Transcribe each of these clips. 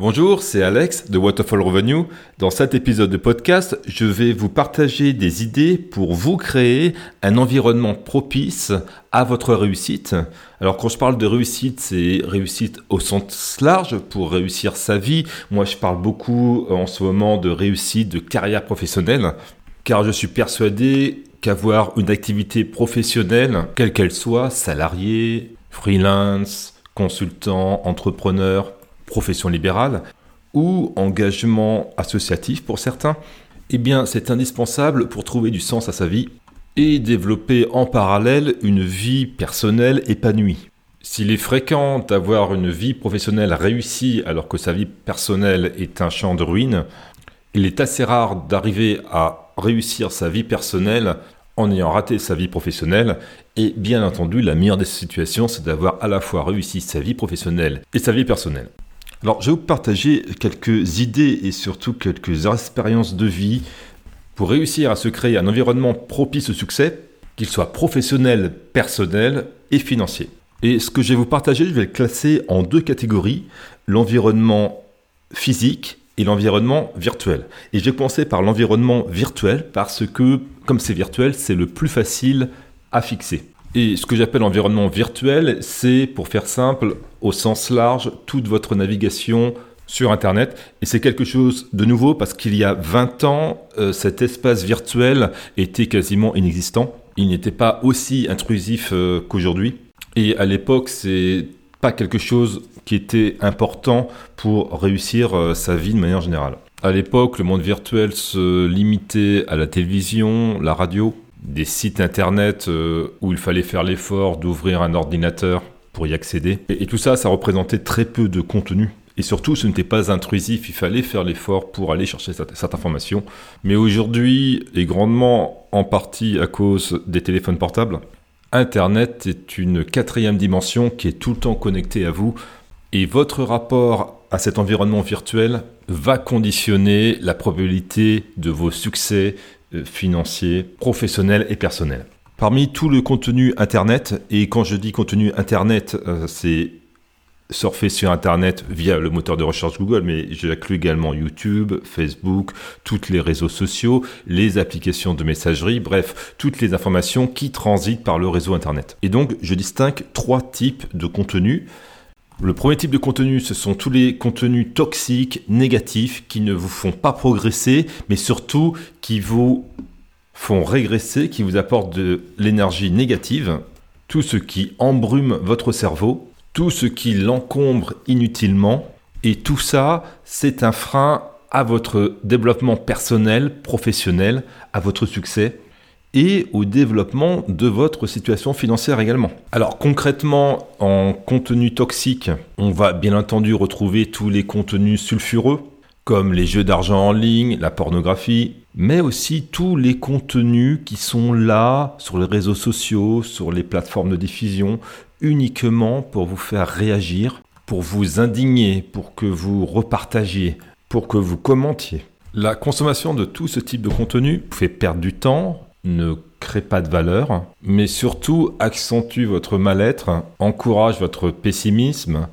Bonjour, c'est Alex de Waterfall Revenue. Dans cet épisode de podcast, je vais vous partager des idées pour vous créer un environnement propice à votre réussite. Alors quand je parle de réussite, c'est réussite au sens large pour réussir sa vie. Moi, je parle beaucoup en ce moment de réussite de carrière professionnelle car je suis persuadé qu'avoir une activité professionnelle, quelle qu'elle soit, salarié, freelance, consultant, entrepreneur, profession libérale ou engagement associatif pour certains, eh bien c'est indispensable pour trouver du sens à sa vie et développer en parallèle une vie personnelle épanouie. S'il est fréquent d'avoir une vie professionnelle réussie alors que sa vie personnelle est un champ de ruines, il est assez rare d'arriver à réussir sa vie personnelle en ayant raté sa vie professionnelle. Et bien entendu, la meilleure des situations, c'est d'avoir à la fois réussi sa vie professionnelle et sa vie personnelle. Alors, je vais vous partager quelques idées et surtout quelques expériences de vie pour réussir à se créer un environnement propice au succès, qu'il soit professionnel, personnel et financier. Et ce que je vais vous partager, je vais le classer en deux catégories, l'environnement physique et l'environnement virtuel. Et je vais commencer par l'environnement virtuel parce que, comme c'est virtuel, c'est le plus facile à fixer. Et ce que j'appelle environnement virtuel, c'est, pour faire simple, au sens large, toute votre navigation sur Internet. Et c'est quelque chose de nouveau parce qu'il y a 20 ans, euh, cet espace virtuel était quasiment inexistant. Il n'était pas aussi intrusif euh, qu'aujourd'hui. Et à l'époque, c'est pas quelque chose qui était important pour réussir euh, sa vie de manière générale. À l'époque, le monde virtuel se limitait à la télévision, la radio, des sites internet euh, où il fallait faire l'effort d'ouvrir un ordinateur pour y accéder. Et, tout ça, ça représentait très peu de contenu. Et surtout, ce n'était pas intrusif, il fallait faire l'effort pour aller chercher cette, cette information. Mais aujourd'hui, et grandement en partie à cause des téléphones portables, Internet est une quatrième dimension qui est tout le temps connectée à vous. Et votre rapport à cet environnement virtuel va conditionner la probabilité de vos succès, euh, financiers, professionnels et personnels. Parmi tout le contenu Internet, et quand je dis contenu Internet, euh, c'est surfer sur Internet via le moteur de recherche Google, mais j'inclus également YouTube, Facebook, tous les réseaux sociaux, les applications de messagerie, bref, toutes les informations qui transitent par le réseau Internet. Et donc, je distingue trois types de contenus. Le premier type de contenu, ce sont tous les contenus toxiques, négatifs, qui ne vous font pas progresser, mais surtout qui vous font régresser, qui vous apportent de l'énergie négative, tout ce qui embrume votre cerveau, tout ce qui l'encombre inutilement, et tout ça, c'est un frein à votre développement personnel, professionnel, à votre succès et au développement de votre situation financière également. Alors concrètement, en contenu toxique, on va bien entendu retrouver tous les contenus sulfureux, comme les jeux d'argent en ligne, la pornographie, mais aussi tous les contenus qui sont là sur les réseaux sociaux, sur les plateformes de diffusion, uniquement pour vous faire réagir, pour vous indigner, pour que vous repartagiez, pour que vous commentiez. La consommation de tout ce type de contenu fait perdre du temps, ne crée pas de valeur, mais surtout accentue votre mal-être, encourage votre pessimisme,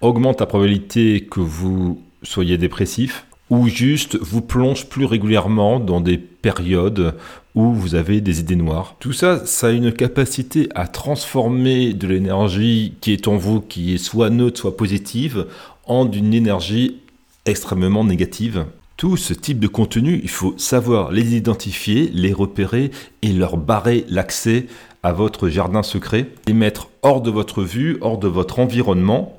augmente la probabilité que vous soyez dépressif, ou juste vous plonge plus régulièrement dans des périodes où vous avez des idées noires. Tout ça, ça a une capacité à transformer de l'énergie qui est en vous, qui est soit neutre, soit positive, en une énergie extrêmement négative. Tout ce type de contenu, il faut savoir les identifier, les repérer et leur barrer l'accès à votre jardin secret, les mettre hors de votre vue, hors de votre environnement.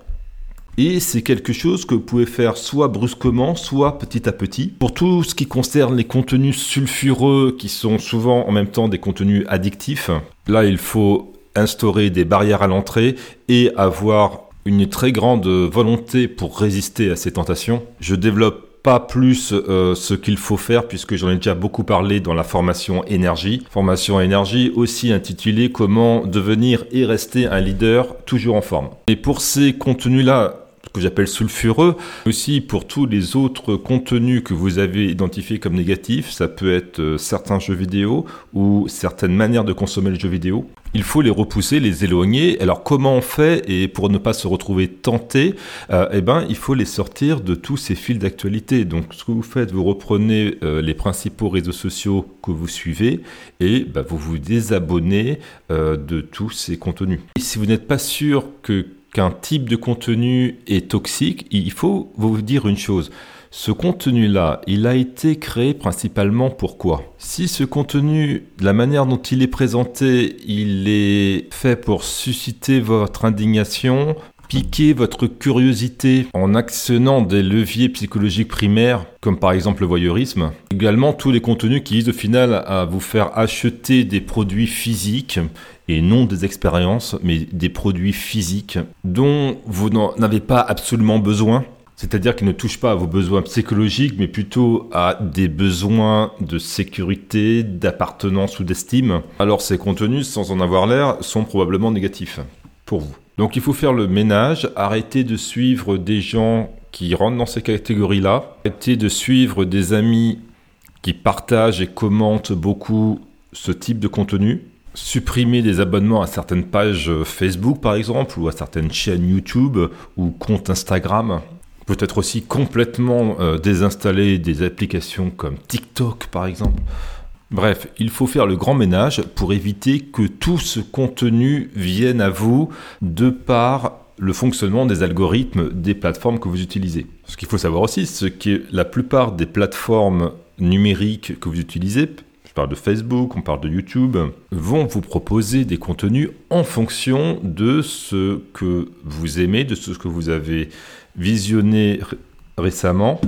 Et c'est quelque chose que vous pouvez faire soit brusquement, soit petit à petit. Pour tout ce qui concerne les contenus sulfureux, qui sont souvent en même temps des contenus addictifs, là il faut instaurer des barrières à l'entrée et avoir une très grande volonté pour résister à ces tentations. Je développe pas plus euh, ce qu'il faut faire puisque j'en ai déjà beaucoup parlé dans la formation énergie. Formation énergie aussi intitulée Comment devenir et rester un leader toujours en forme. Et pour ces contenus-là, que j'appelle sulfureux, aussi pour tous les autres contenus que vous avez identifiés comme négatifs, ça peut être euh, certains jeux vidéo ou certaines manières de consommer le jeu vidéo. Il faut les repousser, les éloigner. Alors comment on fait? Et pour ne pas se retrouver tenté, euh, eh ben, il faut les sortir de tous ces fils d'actualité. Donc ce que vous faites, vous reprenez euh, les principaux réseaux sociaux que vous suivez et bah, vous vous désabonnez euh, de tous ces contenus. Et si vous n'êtes pas sûr qu'un type de contenu est toxique, il faut vous dire une chose. Ce contenu-là, il a été créé principalement pour quoi? Si ce contenu, la manière dont il est présenté, il est fait pour susciter votre indignation, piquer votre curiosité en actionnant des leviers psychologiques primaires, comme par exemple le voyeurisme. Également tous les contenus qui visent au final à vous faire acheter des produits physiques et non des expériences, mais des produits physiques dont vous n'avez pas absolument besoin c'est-à-dire qu'il ne touche pas à vos besoins psychologiques, mais plutôt à des besoins de sécurité, d'appartenance ou d'estime. Alors ces contenus, sans en avoir l'air, sont probablement négatifs pour vous. Donc il faut faire le ménage, arrêter de suivre des gens qui rentrent dans ces catégories-là, arrêter de suivre des amis qui partagent et commentent beaucoup ce type de contenu, supprimer des abonnements à certaines pages Facebook par exemple, ou à certaines chaînes YouTube ou comptes Instagram peut-être aussi complètement euh, désinstaller des applications comme TikTok par exemple. Bref, il faut faire le grand ménage pour éviter que tout ce contenu vienne à vous de par le fonctionnement des algorithmes des plateformes que vous utilisez. Ce qu'il faut savoir aussi, c'est que la plupart des plateformes numériques que vous utilisez, je parle de Facebook, on parle de YouTube, vont vous proposer des contenus en fonction de ce que vous aimez, de ce que vous avez visionné récemment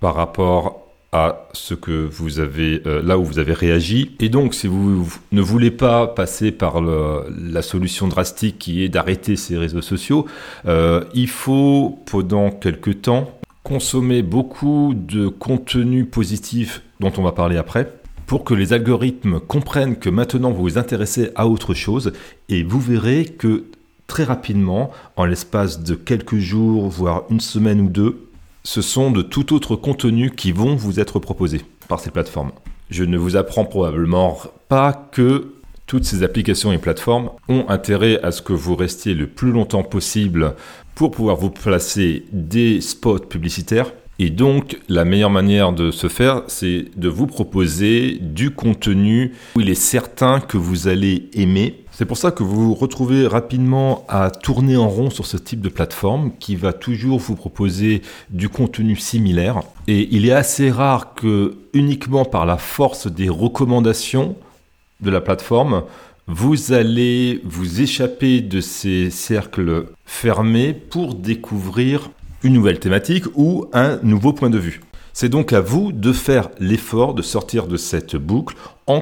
par rapport à ce que vous avez euh, là où vous avez réagi. Et donc, si vous ne voulez pas passer par la solution drastique qui est d'arrêter ces réseaux sociaux, euh, il faut pendant quelques temps consommer beaucoup de contenu positif dont on va parler après pour que les algorithmes comprennent que maintenant vous vous intéressez à autre chose et vous verrez que très rapidement, en l'espace de quelques jours, voire une semaine ou deux, ce sont de tout autre contenu qui vont vous être proposés par ces plateformes. Je ne vous apprends probablement pas que toutes ces applications et plateformes ont intérêt à ce que vous restiez le plus longtemps possible pour pouvoir vous placer des spots publicitaires et donc, la meilleure manière de se faire, c'est de vous proposer du contenu où il est certain que vous allez aimer. C'est pour ça que vous vous retrouvez rapidement à tourner en rond sur ce type de plateforme qui va toujours vous proposer du contenu similaire. Et il est assez rare que uniquement par la force des recommandations de la plateforme, vous allez vous échapper de ces cercles fermés pour découvrir une nouvelle thématique ou un nouveau point de vue. C'est donc à vous de faire l'effort de sortir de cette boucle en,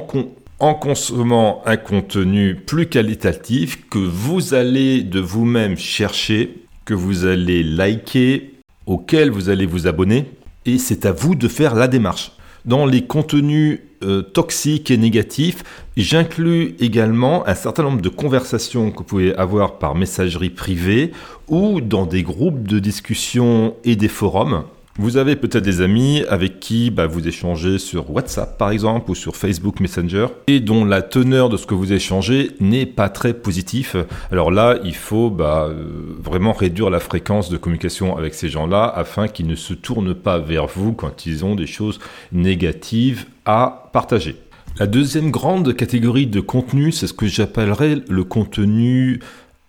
en consommant un contenu plus qualitatif que vous allez de vous-même chercher, que vous allez liker, auquel vous allez vous abonner, et c'est à vous de faire la démarche. Dans les contenus euh, toxiques et négatifs, j'inclus également un certain nombre de conversations que vous pouvez avoir par messagerie privée ou dans des groupes de discussion et des forums. Vous avez peut-être des amis avec qui bah, vous échangez sur WhatsApp par exemple ou sur Facebook Messenger et dont la teneur de ce que vous échangez n'est pas très positif. Alors là, il faut bah, euh, vraiment réduire la fréquence de communication avec ces gens-là afin qu'ils ne se tournent pas vers vous quand ils ont des choses négatives à partager. La deuxième grande catégorie de contenu, c'est ce que j'appellerais le contenu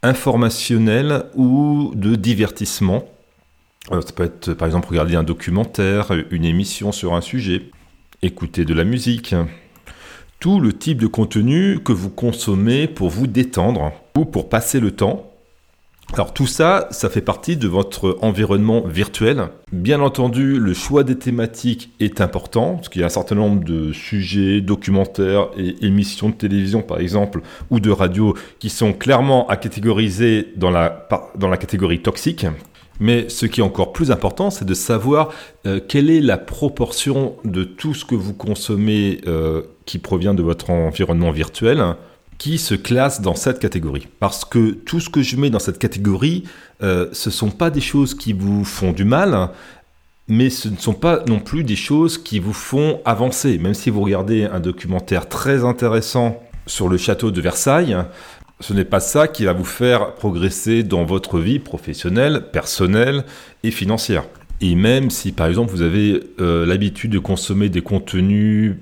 informationnel ou de divertissement. Euh, ça peut être par exemple regarder un documentaire, une émission sur un sujet, écouter de la musique. Tout le type de contenu que vous consommez pour vous détendre ou pour passer le temps. Alors tout ça, ça fait partie de votre environnement virtuel. Bien entendu, le choix des thématiques est important, parce qu'il y a un certain nombre de sujets, documentaires et émissions de télévision par exemple, ou de radio, qui sont clairement à catégoriser dans la, dans la catégorie toxique, mais ce qui est encore plus important, c'est de savoir euh, quelle est la proportion de tout ce que vous consommez euh, qui provient de votre environnement virtuel qui se classe dans cette catégorie. Parce que tout ce que je mets dans cette catégorie, euh, ce ne sont pas des choses qui vous font du mal, mais ce ne sont pas non plus des choses qui vous font avancer. Même si vous regardez un documentaire très intéressant sur le château de Versailles, ce n'est pas ça qui va vous faire progresser dans votre vie professionnelle, personnelle et financière. Et même si par exemple vous avez euh, l'habitude de consommer des contenus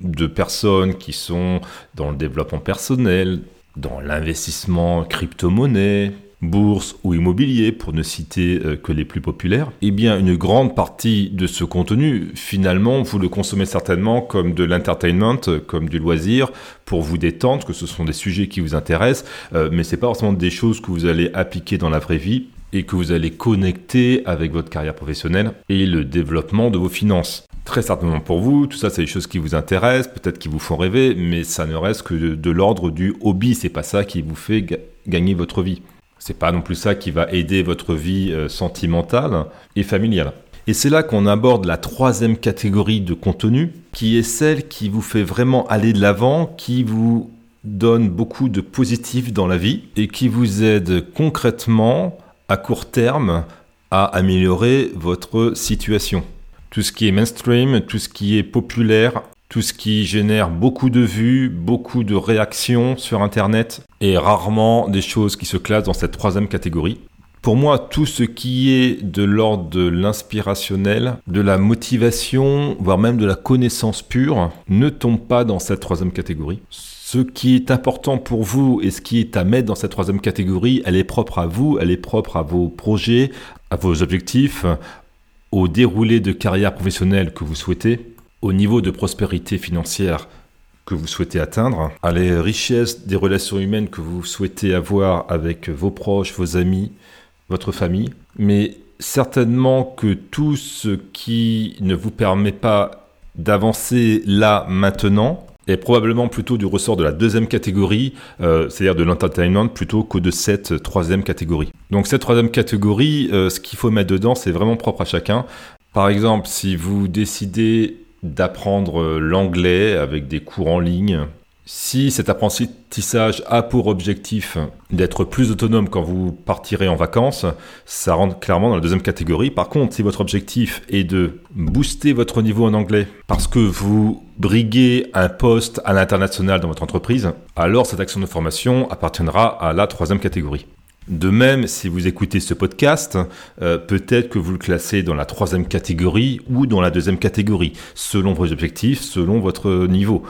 de personnes qui sont dans le développement personnel, dans l'investissement crypto-monnaie, bourse ou immobilier, pour ne citer euh, que les plus populaires, eh bien une grande partie de ce contenu, finalement, vous le consommez certainement comme de l'entertainment, comme du loisir, pour vous détendre, que ce sont des sujets qui vous intéressent, euh, mais c'est pas forcément des choses que vous allez appliquer dans la vraie vie et que vous allez connecter avec votre carrière professionnelle et le développement de vos finances. Très certainement pour vous, tout ça c'est des choses qui vous intéressent, peut-être qui vous font rêver, mais ça ne reste que de, de l'ordre du hobby, c'est pas ça qui vous fait gagner votre vie. C'est pas non plus ça qui va aider votre vie euh, sentimentale et familiale. Et c'est là qu'on aborde la troisième catégorie de contenu, qui est celle qui vous fait vraiment aller de l'avant, qui vous donne beaucoup de positif dans la vie et qui vous aide concrètement à court terme à améliorer votre situation. Tout ce qui est mainstream, tout ce qui est populaire, tout ce qui génère beaucoup de vues, beaucoup de réactions sur Internet, et rarement des choses qui se classent dans cette troisième catégorie. Pour moi, tout ce qui est de l'ordre de l'inspirationnel, de la motivation, voire même de la connaissance pure, ne tombe pas dans cette troisième catégorie. Ce qui est important pour vous et ce qui est à mettre dans cette troisième catégorie, elle est propre à vous, elle est propre à vos projets, à vos objectifs, au déroulé de carrière professionnelle que vous souhaitez, au niveau de prospérité financière que vous souhaitez atteindre, à les richesses des relations humaines que vous souhaitez avoir avec vos proches, vos amis, votre famille, mais certainement que tout ce qui ne vous permet pas d'avancer là maintenant est probablement plutôt du ressort de la deuxième catégorie, euh, c'est-à-dire de l'entertainment, plutôt que de cette troisième catégorie. Donc cette troisième catégorie, euh, ce qu'il faut mettre dedans, c'est vraiment propre à chacun. Par exemple, si vous décidez d'apprendre euh, l'anglais avec des cours en ligne. Si cet apprentissage a pour objectif d'être plus autonome quand vous partirez en vacances, ça rentre clairement dans la deuxième catégorie. Par contre, si votre objectif est de booster votre niveau en anglais parce que vous briguez un poste à l'international dans votre entreprise, alors cette action de formation appartiendra à la troisième catégorie. De même, si vous écoutez ce podcast, euh, peut-être que vous le classez dans la troisième catégorie ou dans la deuxième catégorie, selon vos objectifs, selon votre niveau.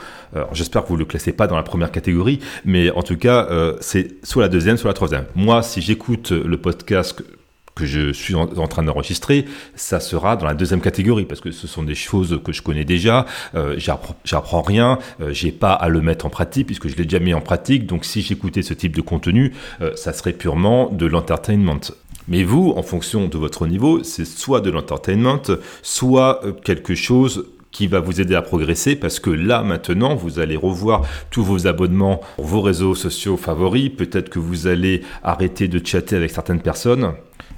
J'espère que vous ne le classez pas dans la première catégorie, mais en tout cas, euh, c'est soit la deuxième, soit la troisième. Moi, si j'écoute le podcast que je suis en, train d'enregistrer, ça sera dans la deuxième catégorie parce que ce sont des choses que je connais déjà. Euh, J'apprends rien, euh, j'ai pas à le mettre en pratique puisque je l'ai déjà mis en pratique. Donc si j'écoutais ce type de contenu, euh, ça serait purement de l'entertainment. Mais vous, en fonction de votre niveau, c'est soit de l'entertainment, soit quelque chose qui va vous aider à progresser parce que là maintenant vous allez revoir tous vos abonnements, vos réseaux sociaux favoris, peut-être que vous allez arrêter de chatter avec certaines personnes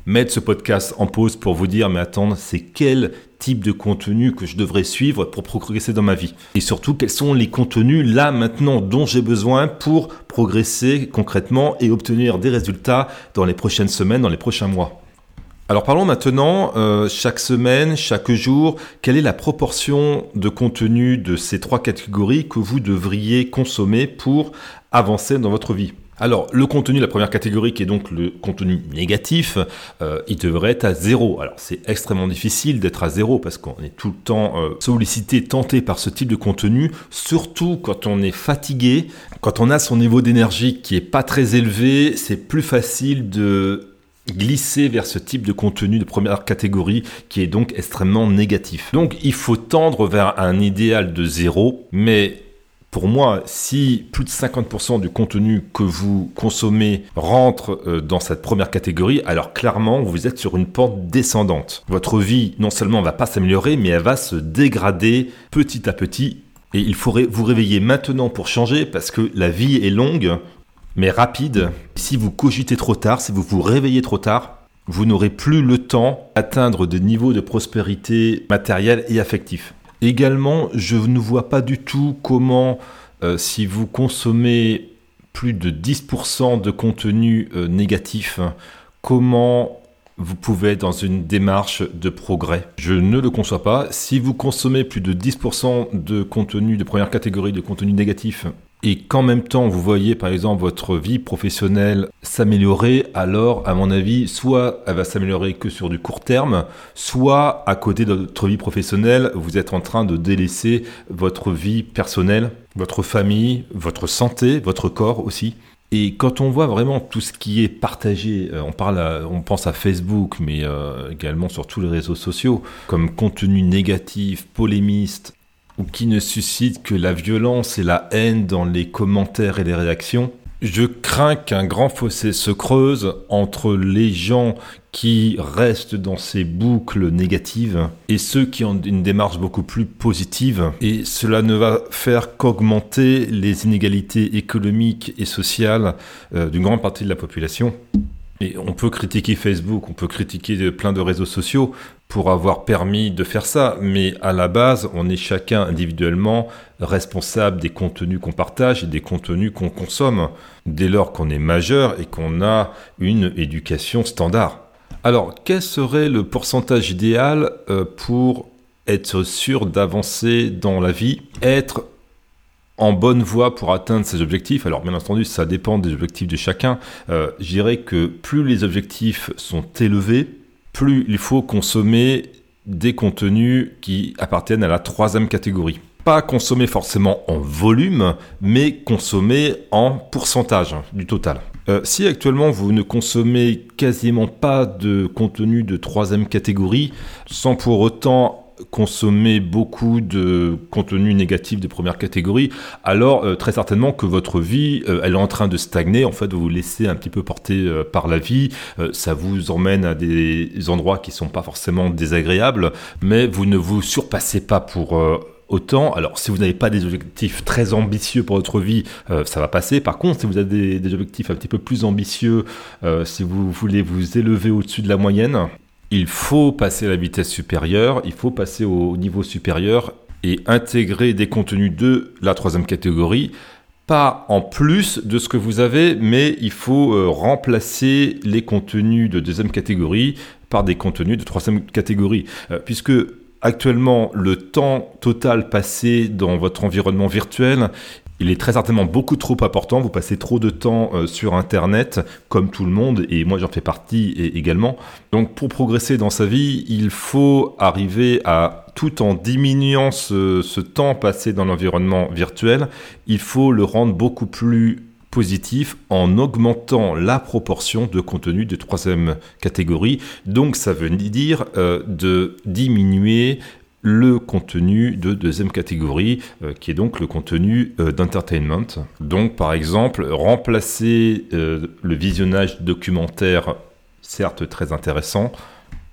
mettre ce podcast en pause pour vous dire, mais attendre, c'est quel type de contenu que je devrais suivre pour progresser dans ma vie? Et surtout, quels sont les contenus là maintenant dont j'ai besoin pour progresser concrètement et obtenir des résultats dans les prochaines semaines, dans les prochains mois? Alors parlons maintenant, euh, chaque semaine, chaque jour, quelle est la proportion de contenu de ces trois catégories que vous devriez consommer pour avancer dans votre vie? Alors, le contenu, la première catégorie, qui est donc le contenu négatif, euh, il devrait être à zéro. Alors, c'est extrêmement difficile d'être à zéro parce qu'on est tout le temps euh, sollicité, tenté par ce type de contenu, surtout quand on est fatigué, quand on a son niveau d'énergie qui est pas très élevé, c'est plus facile de glisser vers ce type de contenu de première catégorie qui est donc extrêmement négatif. Donc il faut tendre vers un idéal de zéro, mais pour moi, si plus de 50% du contenu que vous consommez rentre euh, dans cette première catégorie, alors clairement, vous êtes sur une pente descendante. Votre vie, non seulement ne va pas s'améliorer, mais elle va se dégrader petit à petit. Et il faudrait vous réveiller maintenant pour changer parce que la vie est longue, mais rapide. Si vous cogitez trop tard, si vous vous réveillez trop tard, vous n'aurez plus le temps d'atteindre des niveaux de prospérité matérielle et affectif. Également, je ne vois pas du tout comment, euh, si vous consommez plus de 10% de contenu euh, négatif, comment vous pouvez dans une démarche de progrès. Je ne le conçois pas. Si vous consommez plus de 10% de contenu de première catégorie de contenu négatif, et qu'en même temps vous voyez par exemple votre vie professionnelle s'améliorer, alors à mon avis, soit elle va s'améliorer que sur du court terme, soit à côté de votre vie professionnelle, vous êtes en train de délaisser votre vie personnelle, votre famille, votre santé, votre corps aussi. Et quand on voit vraiment tout ce qui est partagé, euh, on, parle on pense à Facebook, mais euh, également sur tous les réseaux sociaux, comme contenu négatif, polémiste, qui ne suscite que la violence et la haine dans les commentaires et les réactions, je crains qu'un grand fossé se creuse entre les gens qui restent dans ces boucles négatives et ceux qui ont une démarche beaucoup plus positive. Et cela ne va faire qu'augmenter les inégalités économiques et sociales euh, d'une grande partie de la population. On peut critiquer Facebook, on peut critiquer plein de réseaux sociaux pour avoir permis de faire ça, mais à la base, on est chacun individuellement responsable des contenus qu'on partage et des contenus qu'on consomme, dès lors qu'on est majeur et qu'on a une éducation standard. Alors, quel serait le pourcentage idéal euh, pour être sûr d'avancer dans la vie, être en bonne voie pour atteindre ses objectifs. Alors bien entendu, ça dépend des objectifs de chacun. Euh, je dirais que plus les objectifs sont élevés, plus il faut consommer des contenus qui appartiennent à la troisième catégorie. Pas consommer forcément en volume, mais consommer en pourcentage du total. Euh, si actuellement vous ne consommez quasiment pas de contenu de troisième catégorie, sans pour autant consommer beaucoup de contenu négatif de première catégorie, alors euh, très certainement que votre vie, euh, elle est en train de stagner. En fait, vous vous laissez un petit peu porter euh, par la vie. ça vous emmène à des endroits qui sont pas forcément désagréables, mais vous ne vous surpassez pas pour autant. Alors, si vous n'avez pas des objectifs très ambitieux pour votre vie, ça va passer. Par contre, si vous avez des, objectifs un petit peu plus ambitieux, si vous voulez vous élever au-dessus de la moyenne, il faut passer à la vitesse supérieure, il faut passer au niveau supérieur et intégrer des contenus de la troisième catégorie, pas en plus de ce que vous avez, mais il faut euh, remplacer les contenus de deuxième catégorie par des contenus de troisième catégorie, euh, puisque Actuellement, le temps total passé dans votre environnement virtuel, il est très certainement beaucoup trop important. Vous passez trop de temps euh, sur Internet, comme tout le monde, et moi j'en fais partie également. Donc pour progresser dans sa vie, il faut arriver à, tout en diminuant ce, temps passé dans l'environnement virtuel, il faut le rendre beaucoup plus positif en augmentant la proportion de contenu de troisième catégorie. Donc ça veut dire euh, de diminuer le contenu de deuxième catégorie, euh, qui est donc le contenu euh, d'entertainment. Donc par exemple, remplacer le visionnage documentaire, certes très intéressant,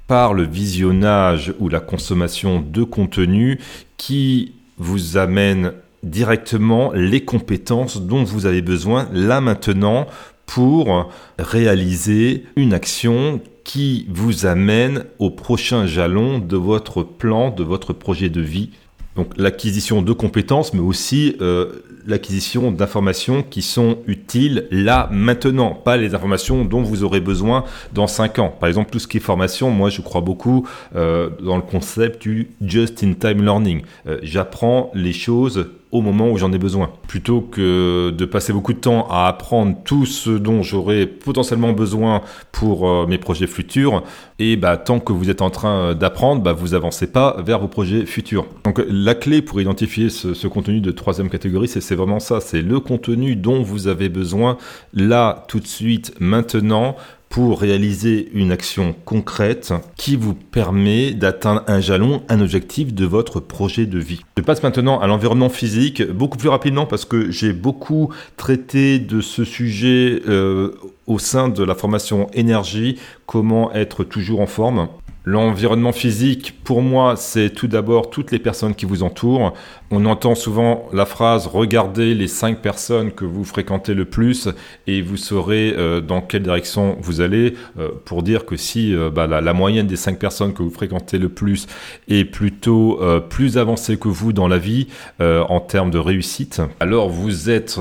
par le visionnage ou la consommation de contenu qui vous amène directement les compétences dont vous avez besoin là maintenant pour réaliser une action qui vous amène au prochain jalon de votre plan, de votre projet de vie. Donc l'acquisition de compétences, mais aussi euh, l'acquisition d'informations qui sont utiles là, maintenant, pas les informations dont vous aurez besoin dans 5 ans. Par exemple, tout ce qui est formation, moi je crois beaucoup euh, dans le concept du just-in-time learning. Euh, j'apprends les choses au moment où j'en ai besoin. Plutôt que de passer beaucoup de temps à apprendre tout ce dont j'aurais potentiellement besoin pour euh, mes projets futurs, et bah, tant que vous êtes en train d'apprendre, bah, vous avancez pas vers vos projets futurs. Donc la clé pour identifier ce, ce contenu de troisième catégorie, c'est vraiment ça, c'est le contenu dont vous avez besoin là, tout de suite, maintenant, pour réaliser une action concrète qui vous permet d'atteindre un jalon, un objectif de votre projet de vie. Je passe maintenant à l'environnement physique beaucoup plus rapidement parce que j'ai beaucoup traité de ce sujet euh, au sein de la formation énergie, comment être toujours en forme. L'environnement physique, pour moi, c'est tout d'abord toutes les personnes qui vous entourent. On entend souvent la phrase regardez les cinq personnes que vous fréquentez le plus et vous saurez euh, dans quelle direction vous allez. Euh, pour dire que si euh, bah, la, moyenne des cinq personnes que vous fréquentez le plus est plutôt plus avancée que vous dans la vie en termes de réussite, alors vous êtes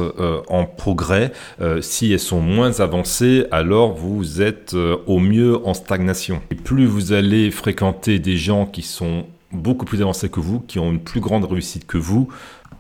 en progrès. si elles sont moins avancées, alors vous êtes au mieux en stagnation. Plus vous allez fréquenter des gens qui sont beaucoup plus avancés que vous, qui ont une plus grande réussite que vous,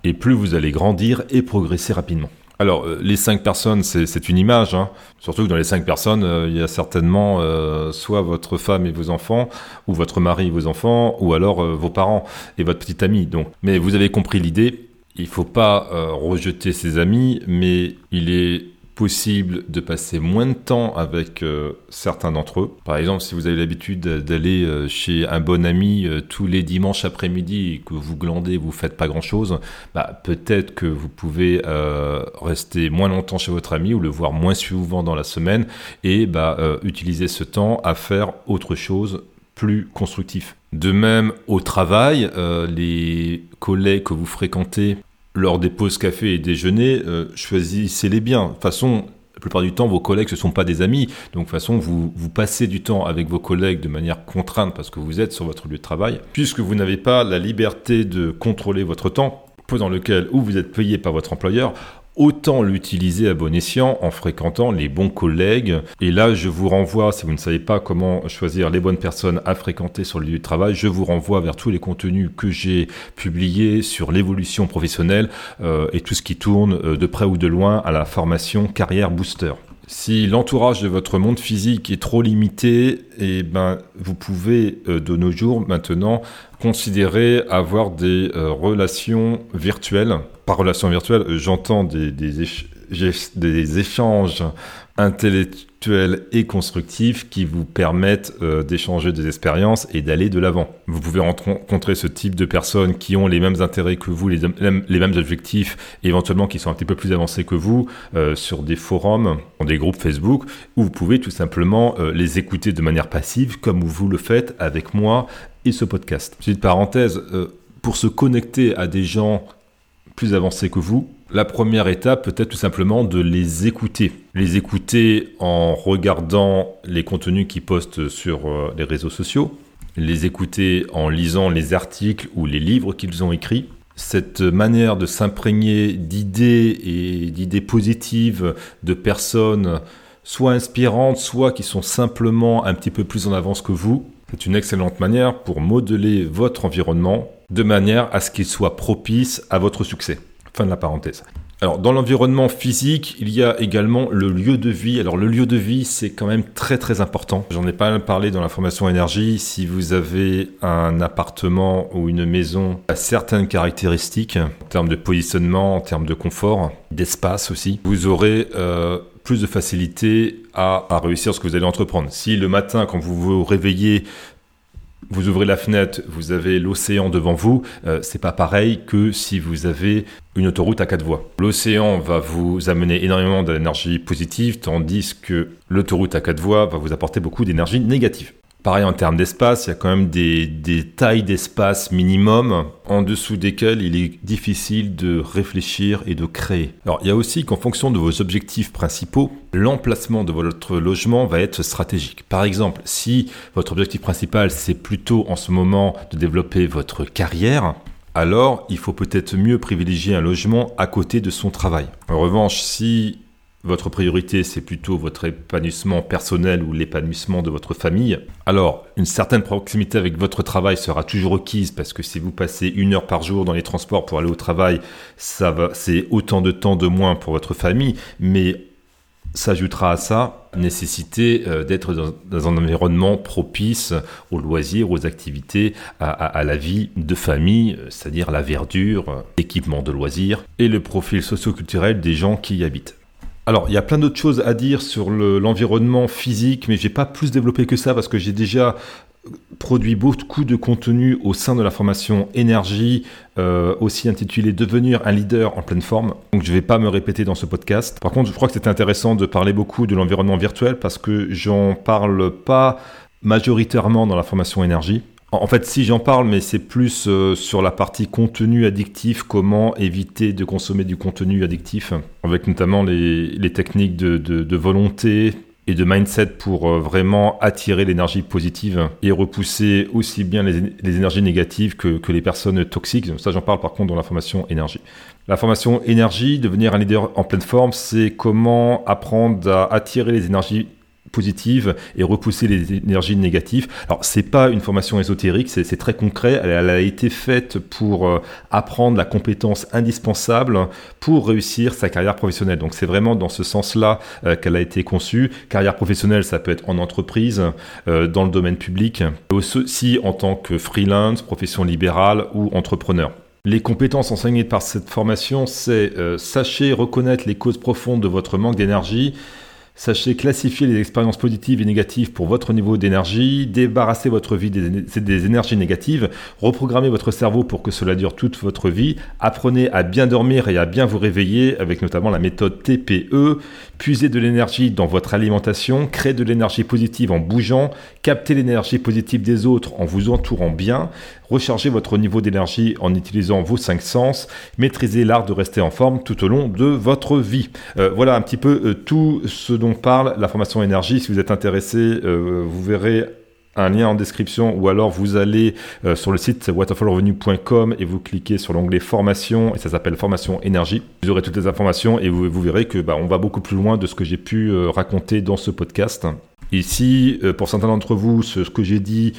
et plus vous allez grandir et progresser rapidement. Alors, euh, les cinq personnes, c'est une image. Hein. Surtout que dans les cinq personnes, euh, il y a certainement euh, soit votre femme et vos enfants, ou votre mari et vos enfants, ou alors vos parents et votre petite amie. Donc, mais vous avez compris l'idée. Il faut pas rejeter ses amis, mais il est possible de passer moins de temps avec euh, certains d'entre eux. Par exemple, si vous avez l'habitude d'aller euh, chez un bon ami euh, tous les dimanches après-midi et que vous glandez, vous faites pas grand-chose, bah, peut-être que vous pouvez rester moins longtemps chez votre ami ou le voir moins souvent dans la semaine et bah, utiliser ce temps à faire autre chose plus constructif. De même, au travail, les collègues que vous fréquentez lors des pauses café et déjeuner, euh, choisissez-les bien. De toute façon, la plupart du temps, vos collègues, ce ne sont pas des amis. Donc, de toute façon, vous, passez du temps avec vos collègues de manière contrainte parce que vous êtes sur votre lieu de travail. Puisque vous n'avez pas la liberté de contrôler votre temps, dans lequel où vous êtes payé par votre employeur, autant l'utiliser à bon escient en fréquentant les bons collègues. Et là, je vous renvoie, si vous ne savez pas comment choisir les bonnes personnes à fréquenter sur le lieu de travail, je vous renvoie vers tous les contenus que j'ai publiés sur l'évolution professionnelle euh, et tout ce qui tourne euh, de près ou de loin à la formation Carrière Booster. Si l'entourage de votre monde physique est trop limité, eh ben, vous pouvez euh, de nos jours maintenant considérer avoir des relations virtuelles. Par relation virtuelle, j'entends des, des, échanges intellectuels et constructifs qui vous permettent euh, d'échanger des expériences et d'aller de l'avant. Vous pouvez rencontrer ce type de personnes qui ont les mêmes intérêts que vous, les, les mêmes objectifs, éventuellement qui sont un petit peu plus avancés que vous, euh, sur des forums, dans des groupes Facebook, où vous pouvez tout simplement euh, les écouter de manière passive, comme vous le faites avec moi et ce podcast. Petite parenthèse, pour se connecter à des gens plus avancés que vous, la première étape peut être tout simplement de les écouter. Les écouter en regardant les contenus qu'ils postent sur euh, les réseaux sociaux, les écouter en lisant les articles ou les livres qu'ils ont écrits. Cette manière de s'imprégner d'idées et d'idées positives de personnes soit inspirantes, soit qui sont simplement un petit peu plus en avance que vous, c'est une excellente manière pour modeler votre environnement de manière à ce qu'il soit propice à votre succès. Fin de la parenthèse. Alors, dans l'environnement physique, il y a également le lieu de vie. Alors, le lieu de vie, c'est quand même très très important. J'en ai pas parlé dans la formation énergie. Si vous avez un appartement ou une maison à certaines caractéristiques, en termes de positionnement, en termes de confort, d'espace aussi, vous aurez euh, plus de facilité à, à réussir ce que vous allez entreprendre. Si le matin, quand vous vous réveillez, vous ouvrez la fenêtre, vous avez l'océan devant vous, euh, c'est pas pareil que si vous avez une autoroute à quatre voies. L'océan va vous amener énormément d'énergie positive, tandis que l'autoroute à quatre voies va vous apporter beaucoup d'énergie négative. Pareil en termes d'espace, il y a quand même des, tailles d'espace minimum en dessous desquelles il est difficile de réfléchir et de créer. Alors il y a aussi qu'en fonction de vos objectifs principaux, l'emplacement de votre logement va être stratégique. Par exemple, si votre objectif principal c'est plutôt en ce moment de développer votre carrière, alors il faut peut-être mieux privilégier un logement à côté de son travail. En revanche, si votre priorité c'est plutôt votre épanouissement personnel ou l'épanouissement de votre famille, alors une certaine proximité avec votre travail sera toujours requise parce que si vous passez une heure par jour dans les transports pour aller au travail, c'est autant de temps de moins pour votre famille, mais s'ajoutera à ça nécessité euh, d'être dans, un environnement propice aux loisirs, aux activités, à, la vie de famille, euh, c'est-à-dire la verdure, l'équipement de loisirs et le profil socioculturel des gens qui y habitent. Alors, il y a plein d'autres choses à dire sur l'environnement physique, mais j'ai pas plus développé que ça parce que j'ai déjà produit beaucoup de contenu au sein de la formation énergie, euh, aussi intitulé Devenir un leader en pleine forme. Donc je ne vais pas me répéter dans ce podcast. Par contre, je crois que c'était intéressant de parler beaucoup de l'environnement virtuel parce que j'en parle pas majoritairement dans la formation énergie. En fait, si j'en parle, mais c'est plus euh, sur la partie contenu addictif, comment éviter de consommer du contenu addictif, avec notamment les, techniques de, volonté et de mindset pour euh, vraiment attirer l'énergie positive et repousser aussi bien les, énergies négatives que, que, les personnes toxiques. Ça, j'en parle par contre dans la formation énergie. La formation énergie, devenir un leader en pleine forme, c'est comment apprendre à attirer les énergies et repousser les énergies négatives. Alors c'est pas une formation ésotérique, c'est très concret. Elle, a été faite pour euh, apprendre la compétence indispensable pour réussir sa carrière professionnelle. Donc c'est vraiment dans ce sens-là euh, qu'elle a été conçue. Carrière professionnelle, ça peut être en entreprise, euh, dans le domaine public, aussi en tant que freelance, profession libérale ou entrepreneur. Les compétences enseignées par cette formation, c'est sachez reconnaître les causes profondes de votre manque d'énergie, Sachez classifier les expériences positives et négatives pour votre niveau d'énergie, débarrasser votre vie des, énergies négatives, reprogrammez votre cerveau pour que cela dure toute votre vie, apprenez à bien dormir et à bien vous réveiller avec notamment la méthode TPE, puisez de l'énergie dans votre alimentation, créez de l'énergie positive en bougeant, captez l'énergie positive des autres en vous entourant bien, rechargez votre niveau d'énergie en utilisant vos cinq sens, maîtrisez l'art de rester en forme tout au long de votre vie. Euh, voilà un petit peu euh, tout ce dont parle la formation énergie. Si vous êtes intéressé, euh, vous verrez un lien en description ou alors vous allez sur le site waterfallrevenue.com et vous cliquez sur l'onglet formation et ça s'appelle formation énergie. Vous aurez toutes les informations et vous, verrez que bah, on va beaucoup plus loin de ce que j'ai pu raconter dans ce podcast. Ici, pour certains d'entre vous, ce que j'ai dit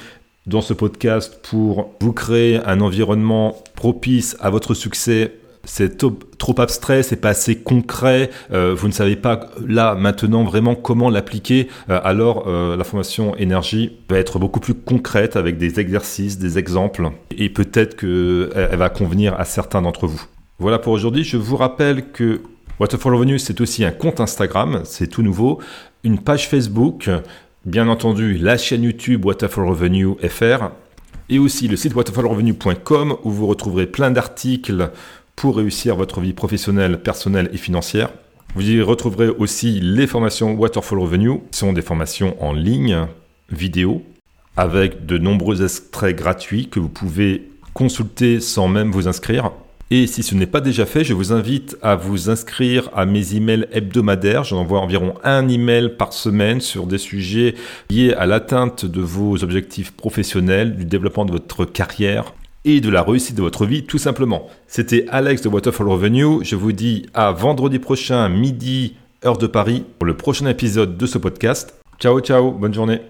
dans ce podcast pour vous créer un environnement propice à votre succès. C'est trop abstrait, c'est pas assez concret, euh, vous ne savez pas là maintenant vraiment comment l'appliquer, euh, alors euh, la formation énergie va être beaucoup plus concrète avec des exercices, des exemples, et peut-être qu'elle va convenir à certains d'entre vous. Voilà pour aujourd'hui, je vous rappelle que Waterfall Revenue c'est aussi un compte Instagram, c'est tout nouveau, une page Facebook, Bien entendu, la chaîne YouTube Waterfall Revenue FR et aussi le site waterfallrevenue.com où vous retrouverez plein d'articles pour réussir votre vie professionnelle, personnelle et financière. Vous y retrouverez aussi les formations Waterfall Revenue, qui sont des formations en ligne, vidéo, avec de nombreux extraits gratuits que vous pouvez consulter sans même vous inscrire. Et si ce n'est pas déjà fait, je vous invite à vous inscrire à mes emails hebdomadaires. J'en envoie environ un email par semaine sur des sujets liés à l'atteinte de vos objectifs professionnels, du développement de votre carrière et de la réussite de votre vie, tout simplement. C'était Alex de Waterfall Revenue. Je vous dis à vendredi prochain, midi, heure de Paris, pour le prochain épisode de ce podcast. Ciao, ciao, bonne journée.